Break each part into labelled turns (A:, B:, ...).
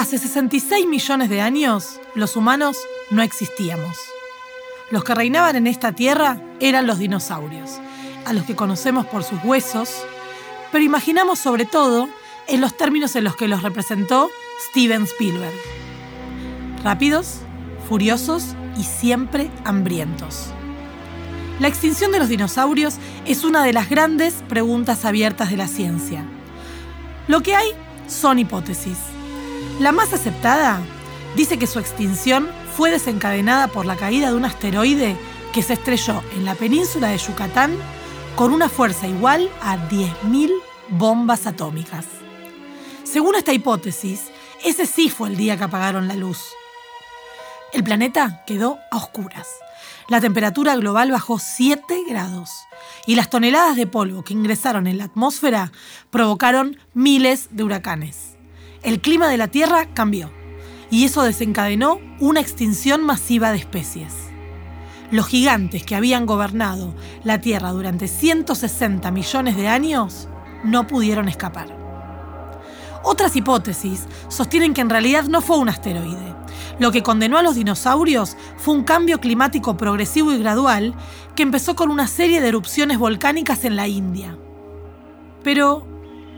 A: Hace 66 millones de años, los humanos no existíamos. Los que reinaban en esta tierra eran los dinosaurios, a los que conocemos por sus huesos, pero imaginamos sobre todo en los términos en los que los representó Steven Spielberg. Rápidos, furiosos y siempre hambrientos. La extinción de los dinosaurios es una de las grandes preguntas abiertas de la ciencia. Lo que hay son hipótesis. La más aceptada dice que su extinción fue desencadenada por la caída de un asteroide que se estrelló en la península de Yucatán con una fuerza igual a 10.000 bombas atómicas. Según esta hipótesis, ese sí fue el día que apagaron la luz. El planeta quedó a oscuras. La temperatura global bajó 7 grados y las toneladas de polvo que ingresaron en la atmósfera provocaron miles de huracanes. El clima de la Tierra cambió y eso desencadenó una extinción masiva de especies. Los gigantes que habían gobernado la Tierra durante 160 millones de años no pudieron escapar. Otras hipótesis sostienen que en realidad no fue un asteroide. Lo que condenó a los dinosaurios fue un cambio climático progresivo y gradual que empezó con una serie de erupciones volcánicas en la India. Pero,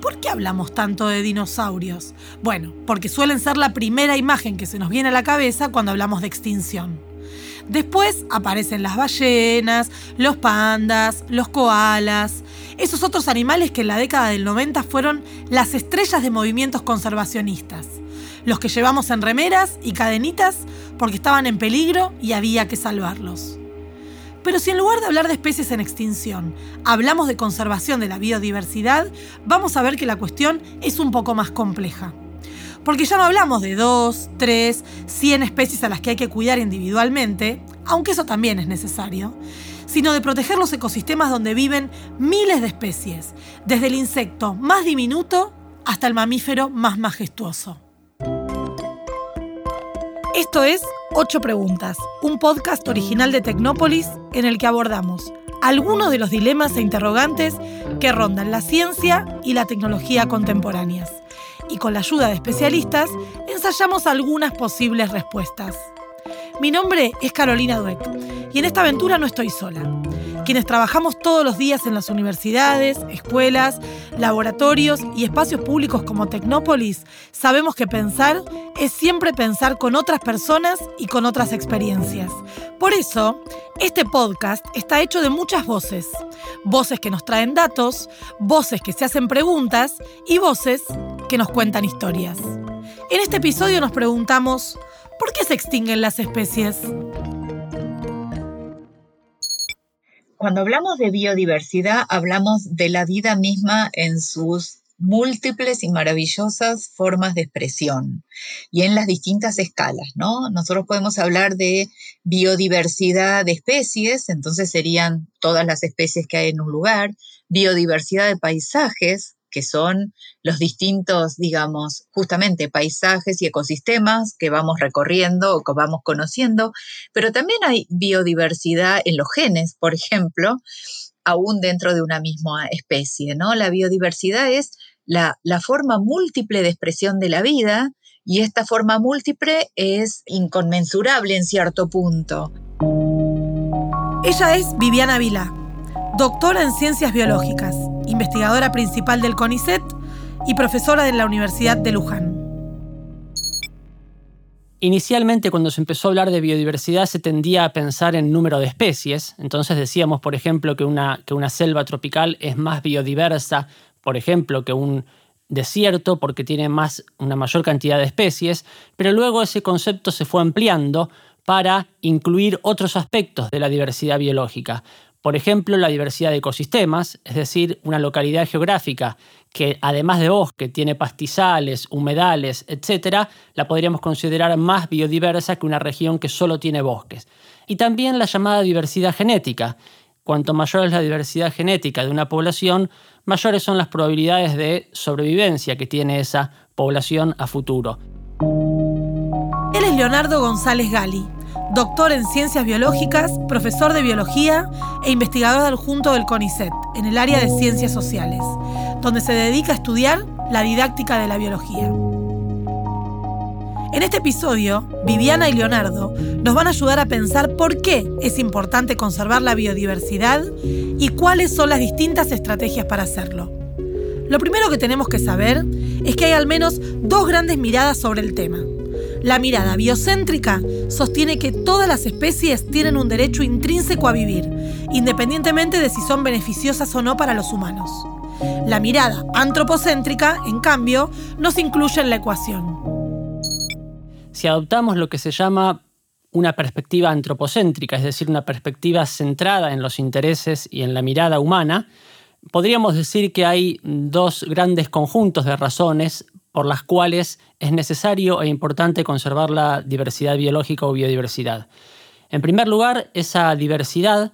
A: ¿por qué hablamos tanto de dinosaurios? Bueno, porque suelen ser la primera imagen que se nos viene a la cabeza cuando hablamos de extinción. Después aparecen las ballenas, los pandas, los koalas, esos otros animales que en la década del 90 fueron las estrellas de movimientos conservacionistas, los que llevamos en remeras y cadenitas porque estaban en peligro y había que salvarlos. Pero si en lugar de hablar de especies en extinción, hablamos de conservación de la biodiversidad, vamos a ver que la cuestión es un poco más compleja. Porque ya no hablamos de dos, tres, cien especies a las que hay que cuidar individualmente, aunque eso también es necesario, sino de proteger los ecosistemas donde viven miles de especies, desde el insecto más diminuto hasta el mamífero más majestuoso. Esto es Ocho Preguntas, un podcast original de Tecnópolis en el que abordamos algunos de los dilemas e interrogantes que rondan la ciencia y la tecnología contemporáneas y con la ayuda de especialistas ensayamos algunas posibles respuestas. Mi nombre es Carolina Dueck y en esta aventura no estoy sola. Quienes trabajamos todos los días en las universidades, escuelas, laboratorios y espacios públicos como Tecnópolis, sabemos que pensar es siempre pensar con otras personas y con otras experiencias. Por eso, este podcast está hecho de muchas voces. Voces que nos traen datos, voces que se hacen preguntas y voces que nos cuentan historias. En este episodio nos preguntamos, ¿por qué se extinguen las especies?
B: Cuando hablamos de biodiversidad, hablamos de la vida misma en sus múltiples y maravillosas formas de expresión y en las distintas escalas, ¿no? Nosotros podemos hablar de biodiversidad de especies, entonces serían todas las especies que hay en un lugar, biodiversidad de paisajes, que son los distintos, digamos, justamente paisajes y ecosistemas que vamos recorriendo o que vamos conociendo, pero también hay biodiversidad en los genes, por ejemplo, aún dentro de una misma especie, ¿no? La biodiversidad es la, la forma múltiple de expresión de la vida y esta forma múltiple es inconmensurable en cierto punto.
A: Ella es Viviana Vila doctora en Ciencias Biológicas, investigadora principal del CONICET y profesora de la Universidad de Luján.
C: Inicialmente, cuando se empezó a hablar de biodiversidad, se tendía a pensar en número de especies. Entonces decíamos, por ejemplo, que una, que una selva tropical es más biodiversa, por ejemplo, que un desierto porque tiene más, una mayor cantidad de especies, pero luego ese concepto se fue ampliando para incluir otros aspectos de la diversidad biológica. Por ejemplo, la diversidad de ecosistemas, es decir, una localidad geográfica que además de bosque tiene pastizales, humedales, etc., la podríamos considerar más biodiversa que una región que solo tiene bosques. Y también la llamada diversidad genética. Cuanto mayor es la diversidad genética de una población, mayores son las probabilidades de sobrevivencia que tiene esa población a futuro.
A: Él es Leonardo González Gali, doctor en ciencias biológicas, profesor de biología e investigador adjunto del CONICET en el área de ciencias sociales, donde se dedica a estudiar la didáctica de la biología. En este episodio, Viviana y Leonardo nos van a ayudar a pensar por qué es importante conservar la biodiversidad y cuáles son las distintas estrategias para hacerlo. Lo primero que tenemos que saber es que hay al menos dos grandes miradas sobre el tema. La mirada biocéntrica sostiene que todas las especies tienen un derecho intrínseco a vivir, independientemente de si son beneficiosas o no para los humanos. La mirada antropocéntrica, en cambio, no se incluye en la ecuación.
C: Si adoptamos lo que se llama una perspectiva antropocéntrica, es decir, una perspectiva centrada en los intereses y en la mirada humana, podríamos decir que hay dos grandes conjuntos de razones por las cuales es necesario e importante conservar la diversidad biológica o biodiversidad. En primer lugar, esa diversidad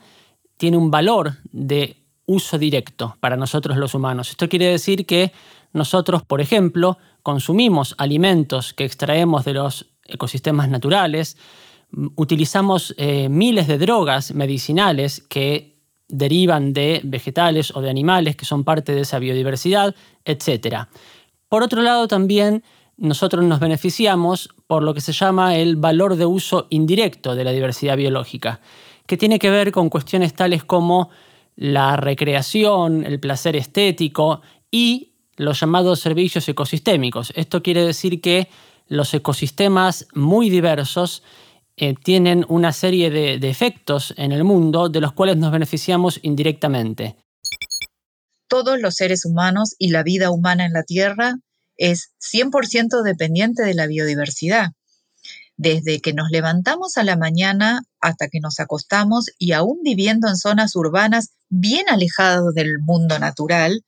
C: tiene un valor de uso directo para nosotros los humanos. Esto quiere decir que nosotros, por ejemplo, consumimos alimentos que extraemos de los ecosistemas naturales, utilizamos eh, miles de drogas medicinales que derivan de vegetales o de animales que son parte de esa biodiversidad, etc. Por otro lado, también nosotros nos beneficiamos por lo que se llama el valor de uso indirecto de la diversidad biológica, que tiene que ver con cuestiones tales como la recreación, el placer estético y los llamados servicios ecosistémicos. Esto quiere decir que los ecosistemas muy diversos eh, tienen una serie de, efectos en el mundo de los cuales nos beneficiamos indirectamente.
B: Todos los seres humanos y la vida humana en la Tierra es 100% dependiente de la biodiversidad. Desde que nos levantamos a la mañana hasta que nos acostamos y aún viviendo en zonas urbanas bien alejadas del mundo natural,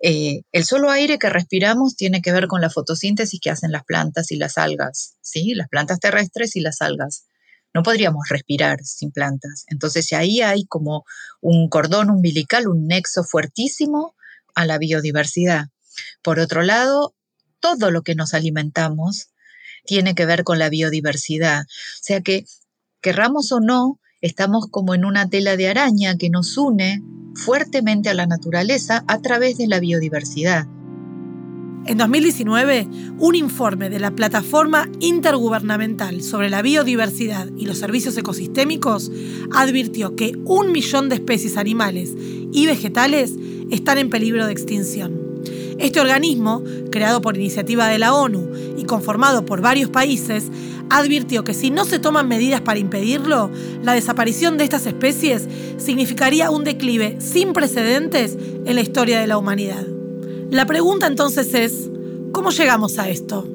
B: eh, el solo aire que respiramos tiene que ver con la fotosíntesis que hacen las plantas y las algas, ¿sí? Las plantas terrestres y las algas. No podríamos respirar sin plantas. Entonces ahí hay como un cordón umbilical, un nexo fuertísimo a la biodiversidad. Por otro lado, todo lo que nos alimentamos tiene que ver con la biodiversidad. O sea que, querramos o no, estamos como en una tela de araña que nos une fuertemente a la naturaleza a través de la biodiversidad.
A: En 2019, un informe de la Plataforma Intergubernamental sobre la Biodiversidad y los Servicios Ecosistémicos advirtió que un millón de especies animales y vegetales están en peligro de extinción. Este organismo, creado por iniciativa de la ONU y conformado por varios países, advirtió que si no se toman medidas para impedirlo, la desaparición de estas especies significaría un declive sin precedentes en la historia de la humanidad. La pregunta entonces es, ¿cómo llegamos a esto?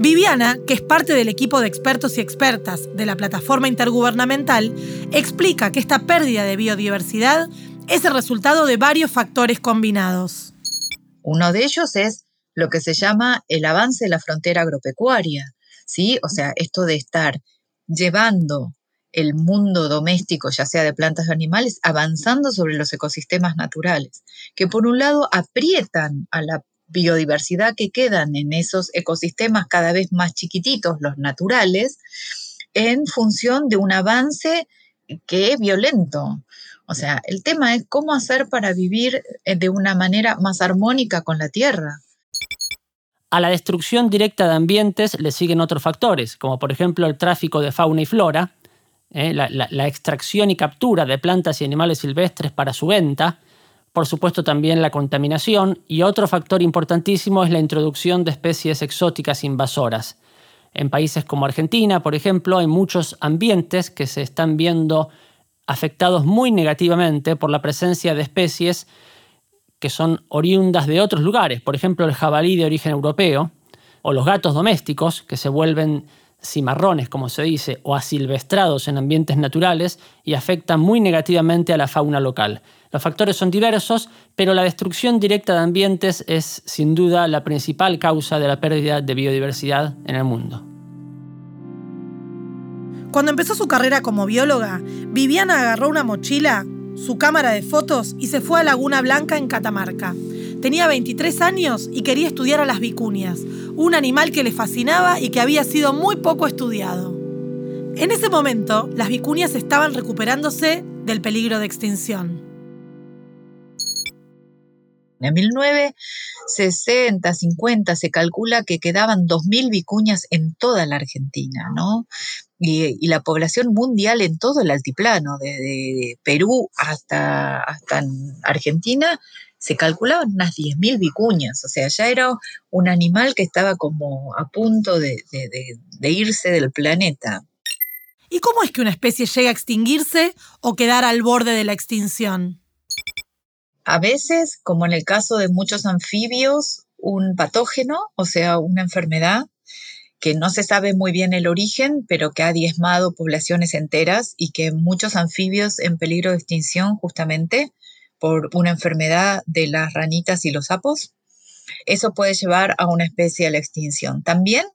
A: Viviana, que es parte del equipo de expertos y expertas de la plataforma intergubernamental, explica que esta pérdida de biodiversidad es el resultado de varios factores combinados.
B: Uno de ellos es lo que se llama el avance de la frontera agropecuaria, ¿sí? O sea, esto de estar llevando el mundo doméstico, ya sea de plantas o animales, avanzando sobre los ecosistemas naturales, que por un lado aprietan a la biodiversidad que quedan en esos ecosistemas cada vez más chiquititos, los naturales, en función de un avance que es violento. O sea, el tema es cómo hacer para vivir de una manera más armónica con la tierra.
C: A la destrucción directa de ambientes le siguen otros factores, como por ejemplo el tráfico de fauna y flora, eh, la, extracción y captura de plantas y animales silvestres para su venta, por supuesto también la contaminación y otro factor importantísimo es la introducción de especies exóticas invasoras. En países como Argentina, por ejemplo, hay muchos ambientes que se están viendo afectados muy negativamente por la presencia de especies que son oriundas de otros lugares, por ejemplo el jabalí de origen europeo, o los gatos domésticos, que se vuelven cimarrones, como se dice, o asilvestrados en ambientes naturales y afectan muy negativamente a la fauna local. Los factores son diversos, pero la destrucción directa de ambientes es sin duda la principal causa de la pérdida de biodiversidad en el mundo.
A: Cuando empezó su carrera como bióloga, Viviana agarró una mochila su cámara de fotos y se fue a Laguna Blanca en Catamarca. Tenía 23 años y quería estudiar a las vicuñas, un animal que le fascinaba y que había sido muy poco estudiado. En ese momento, las vicuñas estaban recuperándose del peligro de extinción.
B: En 1960, 50 se calcula que quedaban 2.000 vicuñas en toda la Argentina, ¿no? Y, la población mundial en todo el altiplano, desde Perú hasta, hasta Argentina, se calculaban unas 10.000 vicuñas, o sea, ya era un animal que estaba como a punto de, de irse del planeta.
A: ¿Y cómo es que una especie llega a extinguirse o quedar al borde de la extinción?
B: A veces, como en el caso de muchos anfibios, un patógeno, o sea, una enfermedad que no se sabe muy bien el origen, pero que ha diezmado poblaciones enteras y que muchos anfibios en peligro de extinción justamente por una enfermedad de las ranitas y los sapos. Eso puede llevar a una especie a la extinción. También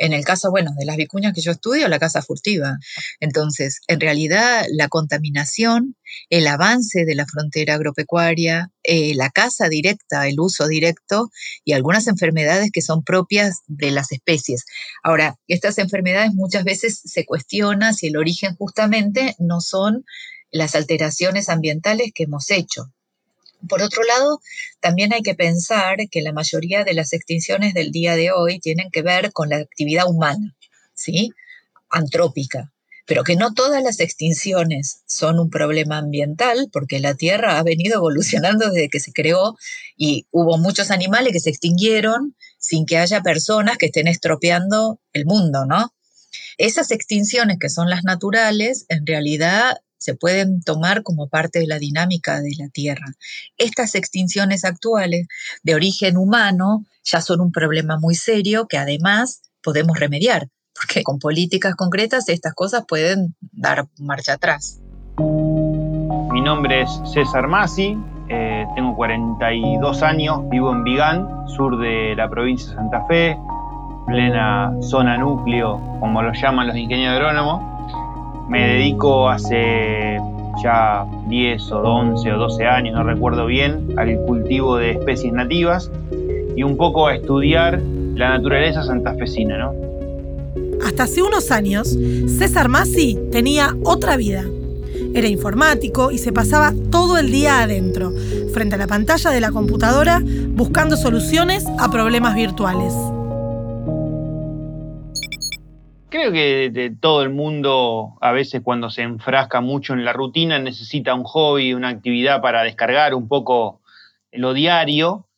B: en el caso, bueno, de las vicuñas que yo estudio, la caza furtiva. Entonces, en realidad, la contaminación, el avance de la frontera agropecuaria, eh, la caza directa, el uso directo y algunas enfermedades que son propias de las especies. Ahora, estas enfermedades muchas veces se cuestiona si el origen justamente no son las alteraciones ambientales que hemos hecho. Por otro lado, también hay que pensar que la mayoría de las extinciones del día de hoy tienen que ver con la actividad humana, ¿sí? Antrópica, pero que no todas las extinciones son un problema ambiental, porque la Tierra ha venido evolucionando desde que se creó y hubo muchos animales que se extinguieron sin que haya personas que estén estropeando el mundo, ¿no? Esas extinciones que son las naturales, en realidad se pueden tomar como parte de la dinámica de la Tierra. Estas extinciones actuales de origen humano ya son un problema muy serio que además podemos remediar, porque con políticas concretas estas cosas pueden dar marcha atrás.
D: Mi nombre es César Masi, eh, tengo 42 años, vivo en Vigán, sur de la provincia de Santa Fe, plena zona núcleo, como lo llaman los ingenieros agrónomos me dedico hace ya 10 o 11 o 12 años, no recuerdo bien, al cultivo de especies nativas y un poco a estudiar la naturaleza santafesina, ¿no?
A: Hasta hace unos años, César Masi tenía otra vida. Era informático y se pasaba todo el día adentro, frente a la pantalla de la computadora, buscando soluciones a problemas virtuales.
D: Creo que todo el mundo, a veces cuando se enfrasca mucho en la rutina, necesita un hobby, una actividad para descargar un poco lo diario.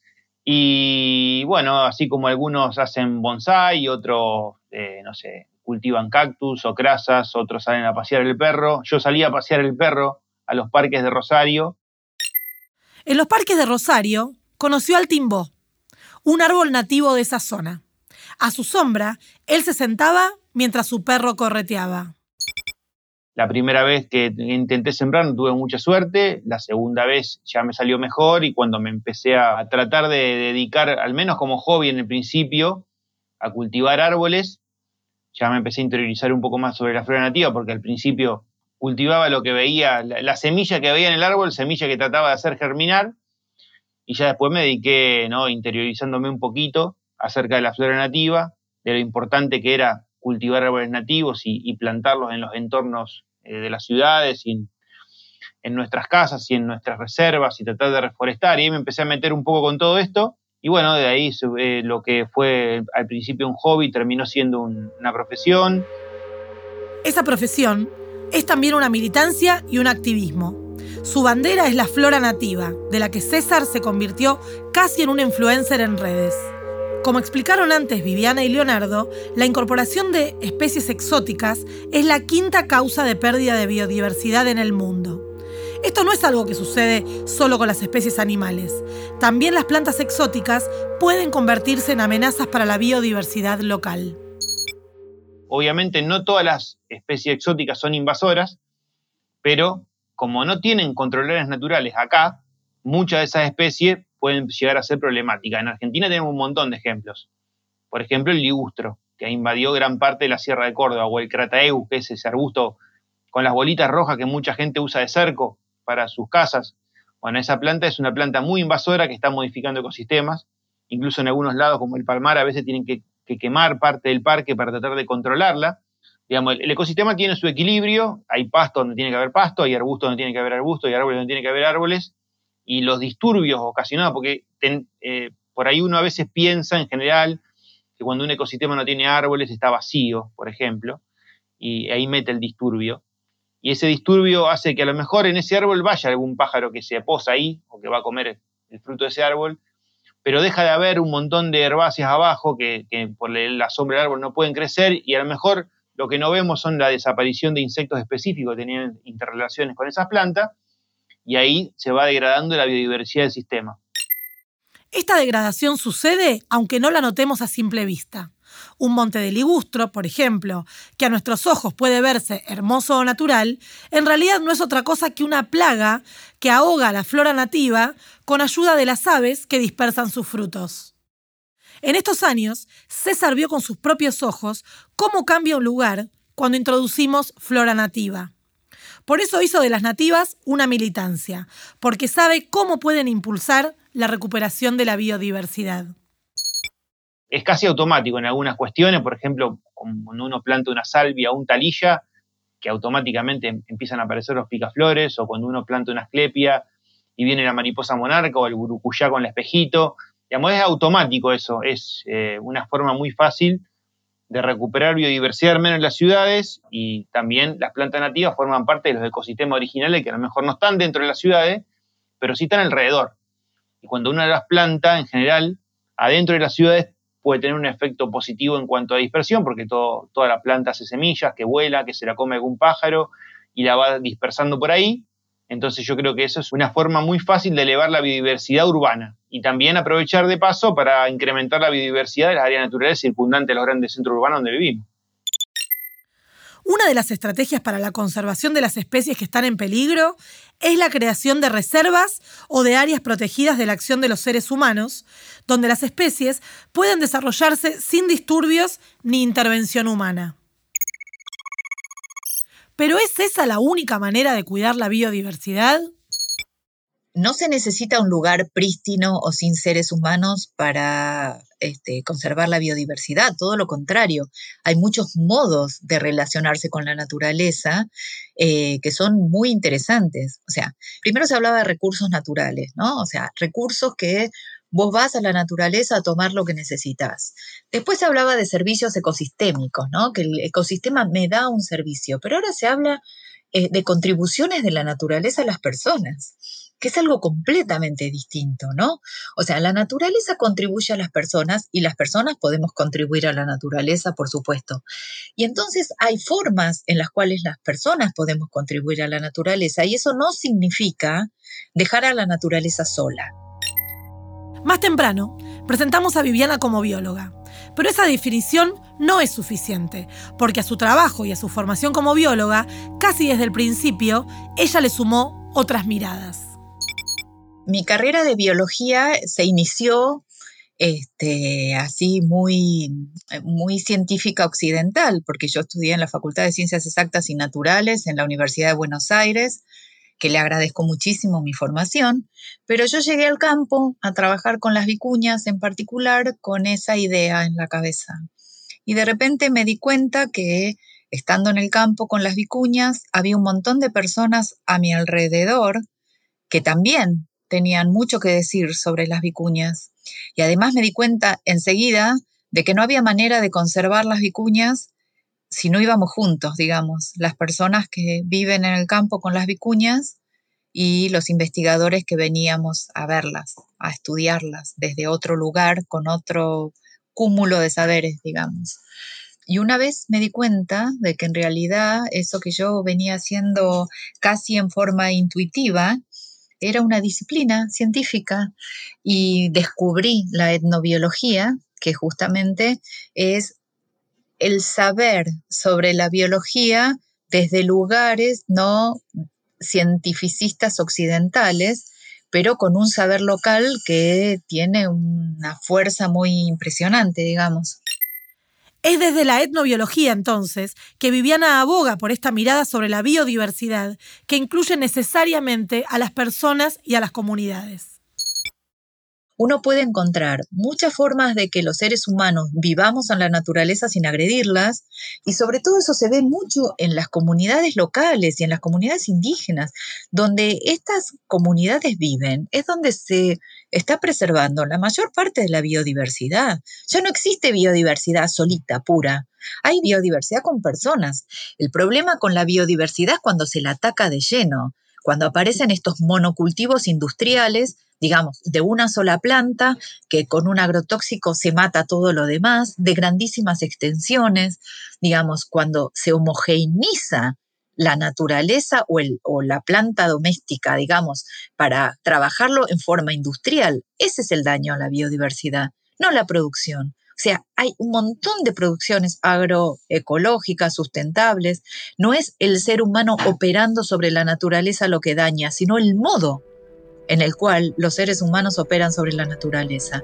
D: Y bueno, así como algunos hacen bonsai, otros, eh, no sé, cultivan cactus o crasas, otros salen a pasear el perro. Yo salí a pasear el perro a los parques de Rosario.
A: En los parques de Rosario conoció al timbó, un árbol nativo de esa zona. A su sombra, él se sentaba mientras su perro correteaba.
D: La primera vez que intenté sembrar no tuve mucha suerte, la segunda vez ya me salió mejor y cuando me empecé a tratar de dedicar, al menos como hobby en el principio, a cultivar árboles, ya me empecé a interiorizar un poco más sobre la flora nativa porque al principio cultivaba lo que veía, la, semilla que veía en el árbol, semilla que trataba de hacer germinar, y ya después me dediqué, ¿no? interiorizándome un poquito acerca de la flora nativa, de lo importante que era cultivar árboles nativos y, plantarlos en los entornos eh, de las ciudades en, nuestras casas y en nuestras reservas y tratar de reforestar. Y ahí me empecé a meter un poco con todo esto. Y bueno, de ahí eh, lo que fue al principio un hobby terminó siendo una profesión.
A: Esa profesión es también una militancia y un activismo. Su bandera es la flora nativa, de la que César se convirtió casi en un influencer en redes. Como explicaron antes Viviana y Leonardo, la incorporación de especies exóticas es la quinta causa de pérdida de biodiversidad en el mundo. Esto no es algo que sucede solo con las especies animales. También las plantas exóticas pueden convertirse en amenazas para la biodiversidad local.
D: Obviamente no todas las especies exóticas son invasoras, pero como no tienen controladores naturales acá, muchas de esas especies pueden llegar a ser problemáticas. En Argentina tenemos un montón de ejemplos. Por ejemplo, el ligustro, que invadió gran parte de la Sierra de Córdoba, o el crataeus, que es ese arbusto con las bolitas rojas que mucha gente usa de cerco para sus casas. Bueno, esa planta es una planta muy invasora que está modificando ecosistemas. Incluso en algunos lados, como el Palmar, a veces tienen que, quemar parte del parque para tratar de controlarla. Digamos, el, ecosistema tiene su equilibrio, hay pasto donde tiene que haber pasto, hay arbusto donde tiene que haber arbusto, hay árboles donde tiene que haber árboles, y los disturbios ocasionados, porque eh, por ahí uno a veces piensa en general que cuando un ecosistema no tiene árboles está vacío, por ejemplo, y ahí mete el disturbio. Y ese disturbio hace que a lo mejor en ese árbol vaya algún pájaro que se posa ahí o que va a comer el fruto de ese árbol, pero deja de haber un montón de herbáceas abajo que, que por la sombra del árbol no pueden crecer y a lo mejor lo que no vemos son la desaparición de insectos específicos que tenían interrelaciones con esas plantas y ahí se va degradando la biodiversidad del sistema.
A: Esta degradación sucede aunque no la notemos a simple vista. Un monte de ligustro, por ejemplo, que a nuestros ojos puede verse hermoso o natural, en realidad no es otra cosa que una plaga que ahoga la flora nativa con ayuda de las aves que dispersan sus frutos. En estos años, César vio con sus propios ojos cómo cambia un lugar cuando introducimos flora nativa. Por eso hizo de las nativas una militancia, porque sabe cómo pueden impulsar la recuperación de la biodiversidad.
D: Es casi automático en algunas cuestiones, por ejemplo, cuando uno planta una salvia o un talilla, que automáticamente em-, empiezan a aparecer los picaflores, o cuando uno planta una asclepia y viene la mariposa monarca o el burucuyá con el espejito. Digamos, es automático eso, es eh, una forma muy fácil de recuperar biodiversidad, al menos en las ciudades, y también las plantas nativas forman parte de los ecosistemas originales que a lo mejor no están dentro de las ciudades, pero sí están alrededor. Y cuando uno las planta, en general, adentro de las ciudades puede tener un efecto positivo en cuanto a dispersión, porque todo, toda la planta hace semillas, que vuela, que se la come algún pájaro y la va dispersando por ahí. Entonces yo creo que eso es una forma muy fácil de elevar la biodiversidad urbana y también aprovechar de paso para incrementar la biodiversidad de las áreas naturales circundantes a los grandes centros urbanos donde vivimos.
A: Una de las estrategias para la conservación de las especies que están en peligro es la creación de reservas o de áreas protegidas de la acción de los seres humanos, donde las especies pueden desarrollarse sin disturbios ni intervención humana. ¿Pero es esa la única manera de cuidar la biodiversidad?
B: no se necesita un lugar prístino o sin seres humanos para este, conservar la biodiversidad, todo lo contrario. Hay muchos modos de relacionarse con la naturaleza eh, que son muy interesantes. O sea, primero se hablaba de recursos naturales, ¿no? O sea, recursos que vos vas a la naturaleza a tomar lo que necesitas. Después se hablaba de servicios ecosistémicos, ¿no? Que el ecosistema me da un servicio, pero ahora se habla eh, de contribuciones de la naturaleza a las personas que es algo completamente distinto, ¿no? O sea, la naturaleza contribuye a las personas y las personas podemos contribuir a la naturaleza, por supuesto. Y entonces hay formas en las cuales las personas podemos contribuir a la naturaleza y eso no significa dejar a la naturaleza sola.
A: Más temprano, presentamos a Viviana como bióloga. Pero esa definición no es suficiente, porque a su trabajo y a su formación como bióloga, casi desde el principio, ella le sumó otras miradas.
B: Mi carrera de biología se inició este, así muy, muy científica occidental, porque yo estudié en la Facultad de Ciencias Exactas y Naturales en la Universidad de Buenos Aires, que le agradezco muchísimo mi formación, pero yo llegué al campo a trabajar con las vicuñas, en particular con esa idea en la cabeza. Y de repente me di cuenta que estando en el campo con las vicuñas, había un montón de personas a mi alrededor que también tenían mucho que decir sobre las vicuñas. Y además me di cuenta enseguida de que no había manera de conservar las vicuñas si no íbamos juntos, digamos, las personas que viven en el campo con las vicuñas y los investigadores que veníamos a verlas, a estudiarlas desde otro lugar, con otro cúmulo de saberes, digamos. Y una vez me di cuenta de que en realidad eso que yo venía haciendo casi en forma intuitiva, era una disciplina científica y descubrí la etnobiología, que justamente es el saber sobre la biología desde lugares no cientificistas occidentales, pero con un saber local que tiene una fuerza muy impresionante, digamos.
A: Es desde la etnobiología, entonces, que Viviana aboga por esta mirada sobre la biodiversidad, que incluye necesariamente a las personas y a las comunidades.
B: Uno puede encontrar muchas formas de que los seres humanos vivamos en la naturaleza sin agredirlas y sobre todo eso se ve mucho en las comunidades locales y en las comunidades indígenas, donde estas comunidades viven, es donde se está preservando la mayor parte de la biodiversidad. Ya no existe biodiversidad solita, pura. Hay biodiversidad con personas. El problema con la biodiversidad es cuando se la ataca de lleno, cuando aparecen estos monocultivos industriales digamos, de una sola planta, que con un agrotóxico se mata todo lo demás, de grandísimas extensiones, digamos, cuando se homogeneiza la naturaleza o, la planta doméstica, digamos, para trabajarlo en forma industrial. Ese es el daño a la biodiversidad, no la producción. O sea, hay un montón de producciones agroecológicas, sustentables. No es el ser humano operando sobre la naturaleza lo que daña, sino el modo en el cual los seres humanos operan sobre la naturaleza.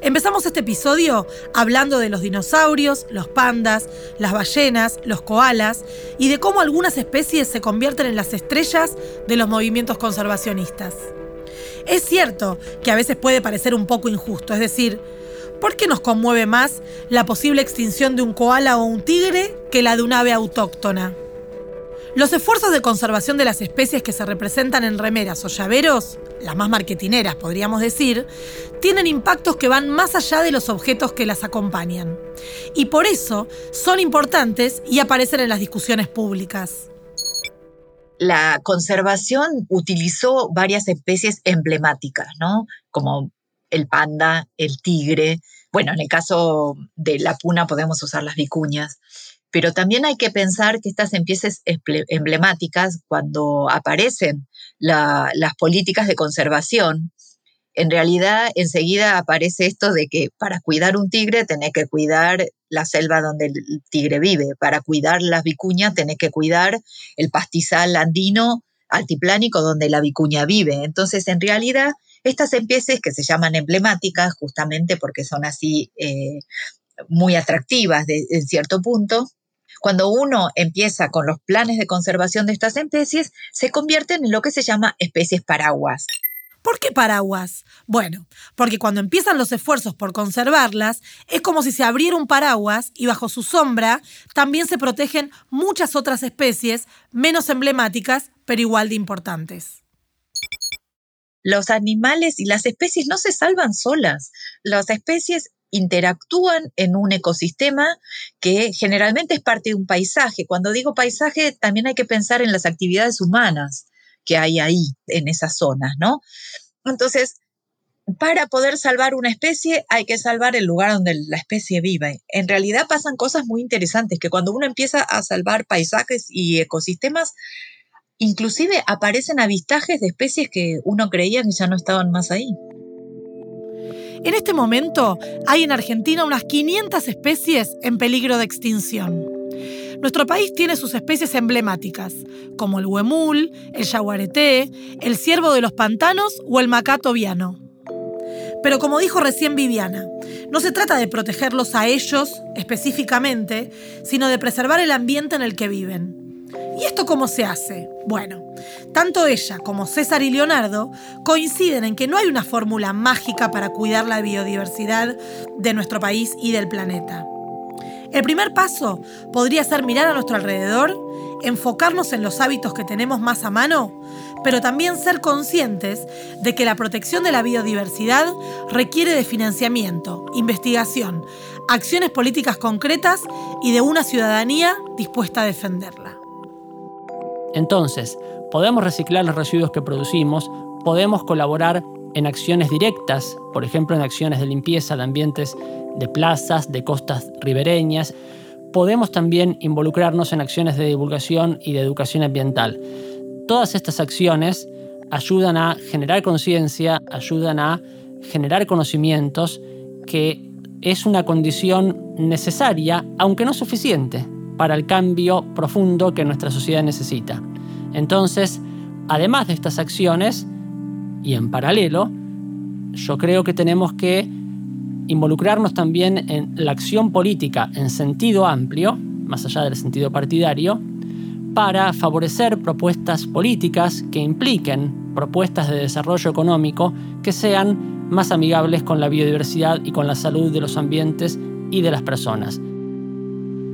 A: Empezamos este episodio hablando de los dinosaurios, los pandas, las ballenas, los koalas y de cómo algunas especies se convierten en las estrellas de los movimientos conservacionistas. Es cierto que a veces puede parecer un poco injusto, es decir, ¿por qué nos conmueve más la posible extinción de un koala o un tigre que la de un ave autóctona? Los esfuerzos de conservación de las especies que se representan en remeras o llaveros, las más marketineras podríamos decir, tienen impactos que van más allá de los objetos que las acompañan. Y por eso son importantes y aparecen en las discusiones públicas.
B: La conservación utilizó varias especies emblemáticas, ¿no? Como el panda, el tigre. Bueno, en el caso de la puna podemos usar las vicuñas. Pero también hay que pensar que estas especies emblemáticas, cuando aparecen las políticas de conservación, en realidad enseguida aparece esto de que para cuidar un tigre tenés que cuidar la selva donde el tigre vive, para cuidar las vicuñas tenés que cuidar el pastizal andino altiplánico donde la vicuña vive. Entonces, en realidad, estas especies que se llaman emblemáticas, justamente porque son así eh, muy atractivas en cierto punto, cuando uno empieza con los planes de conservación de estas especies, se convierten en lo que se llama especies paraguas.
A: ¿Por qué paraguas? Bueno, porque cuando empiezan los esfuerzos por conservarlas, es como si se abriera un paraguas y bajo su sombra también se protegen muchas otras especies menos emblemáticas, pero igual de importantes.
B: Los animales y las especies no se salvan solas. Las especies interactúan en un ecosistema que generalmente es parte de un paisaje. Cuando digo paisaje, también hay que pensar en las actividades humanas que hay ahí, en esas zonas, ¿no? Entonces, para poder salvar una especie hay que salvar el lugar donde la especie vive. En realidad pasan cosas muy interesantes, que cuando uno empieza a salvar paisajes y ecosistemas, inclusive aparecen avistajes de especies que uno creía que ya no estaban más ahí.
A: En este momento hay en Argentina unas 500 especies en peligro de extinción. Nuestro país tiene sus especies emblemáticas, como el huemul, el yaguareté, el ciervo de los pantanos o el macato viano. Pero como dijo recién Viviana, no se trata de protegerlos a ellos específicamente, sino de preservar el ambiente en el que viven. ¿Y esto cómo se hace? Bueno, tanto ella como César y Leonardo coinciden en que no hay una fórmula mágica para cuidar la biodiversidad de nuestro país y del planeta. El primer paso podría ser mirar a nuestro alrededor, enfocarnos en los hábitos que tenemos más a mano, pero también ser conscientes de que la protección de la biodiversidad requiere de financiamiento, investigación, acciones políticas concretas y de una ciudadanía dispuesta a defenderla.
C: Entonces, podemos reciclar los residuos que producimos, podemos colaborar en acciones directas, por ejemplo en acciones de limpieza de ambientes de plazas, de costas ribereñas. Podemos también involucrarnos en acciones de divulgación y de educación ambiental. Todas estas acciones ayudan a generar conciencia, ayudan a generar conocimientos, que es una condición necesaria, aunque no suficiente, para el cambio profundo que nuestra sociedad necesita. Entonces, además de estas acciones, y en paralelo, yo creo que tenemos que involucrarnos también en la acción política en sentido amplio, más allá del sentido partidario, para favorecer propuestas políticas que impliquen propuestas de desarrollo económico que sean más amigables con la biodiversidad y con la salud de los ambientes y de las personas.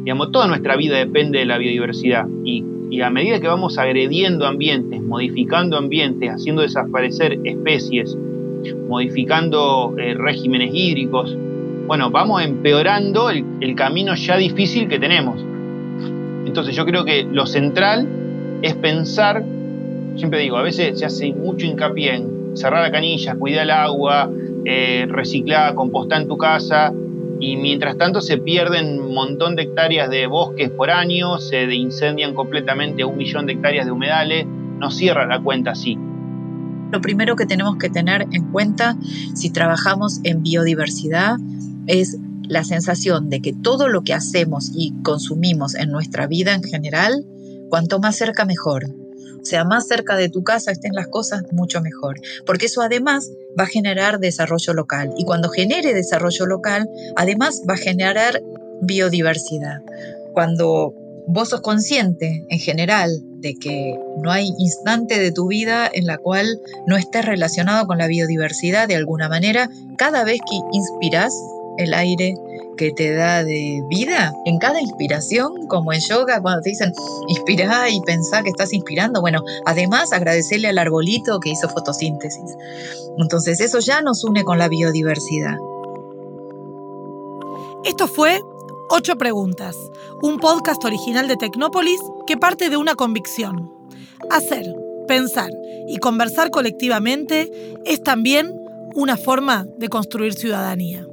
D: Digamos, toda nuestra vida depende de la biodiversidad y, a medida que vamos agrediendo ambientes, modificando ambientes, haciendo desaparecer especies, modificando eh, regímenes hídricos, bueno, vamos empeorando el camino ya difícil que tenemos. Entonces yo creo que lo central es pensar, siempre digo, a veces se hace mucho hincapié en cerrar la canilla, cuidar el agua, eh, reciclar, compostar en tu casa, y mientras tanto se pierden un montón de hectáreas de bosques por año, se incendian completamente un millón de hectáreas de humedales, no cierra la cuenta así.
B: Lo primero que tenemos que tener en cuenta si trabajamos en biodiversidad es la sensación de que todo lo que hacemos y consumimos en nuestra vida en general, cuanto más cerca mejor. Sea, más cerca de tu casa estén las cosas, mucho mejor. Porque eso además va a generar desarrollo local. Y cuando genere desarrollo local, además va a generar biodiversidad. Cuando vos sos consciente en general de que no hay instante de tu vida en la cual no estés relacionado con la biodiversidad de alguna manera, cada vez que inspiras el aire que te da de vida en cada inspiración, como en yoga, cuando te dicen inspirá y pensá que estás inspirando. Bueno, además agradecerle al arbolito que hizo fotosíntesis. Entonces, eso ya nos une con la biodiversidad.
A: Esto fue Ocho Preguntas, un podcast original de Tecnópolis que parte de una convicción. Hacer, pensar y conversar colectivamente es también una forma de construir ciudadanía.